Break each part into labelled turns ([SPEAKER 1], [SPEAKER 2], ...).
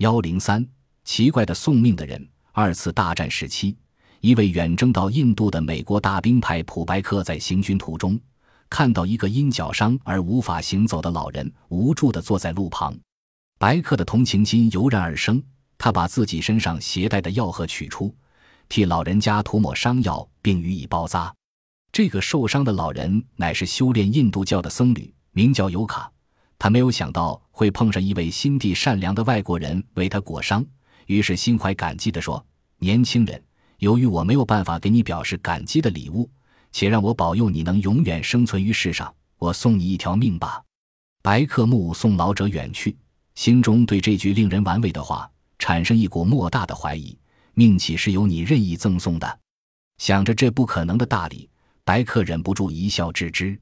[SPEAKER 1] 幺零三，奇怪的送命的人。二次大战时期，一位远征到印度的美国大兵派普白克在行军途中，看到一个因脚伤而无法行走的老人，无助地坐在路旁。白克的同情心油然而生，他把自己身上携带的药盒取出，替老人家涂抹伤药，并予以包扎。这个受伤的老人乃是修炼印度教的僧侣，名叫尤卡。他没有想到会碰上一位心地善良的外国人为他裹伤，于是心怀感激地说：“年轻人，由于我没有办法给你表示感激的礼物，且让我保佑你能永远生存于世上，我送你一条命吧。”白克目送老者远去，心中对这句令人玩味的话产生一股莫大的怀疑：命岂是由你任意赠送的？想着这不可能的大礼，白克忍不住一笑置之。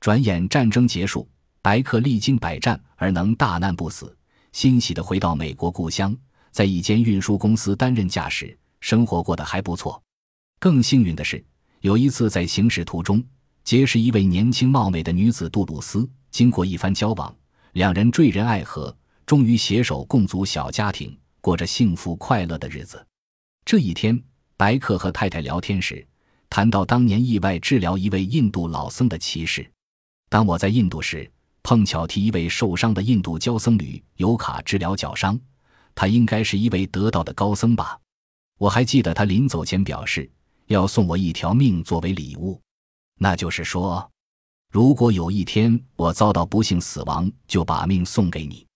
[SPEAKER 1] 转眼战争结束。白克历经百战而能大难不死，欣喜地回到美国故乡，在一间运输公司担任驾驶，生活过得还不错。更幸运的是，有一次在行驶途中结识一位年轻貌美的女子杜鲁斯，经过一番交往，两人坠人爱河，终于携手共组小家庭，过着幸福快乐的日子。这一天，白克和太太聊天时，谈到当年意外治疗一位印度老僧的奇事。当我在印度时，碰巧替一位受伤的印度教僧侣尤卡治疗脚伤，他应该是一位得道的高僧吧。我还记得他临走前表示要送我一条命作为礼物，那就是说，如果有一天我遭到不幸死亡，就把命送给你。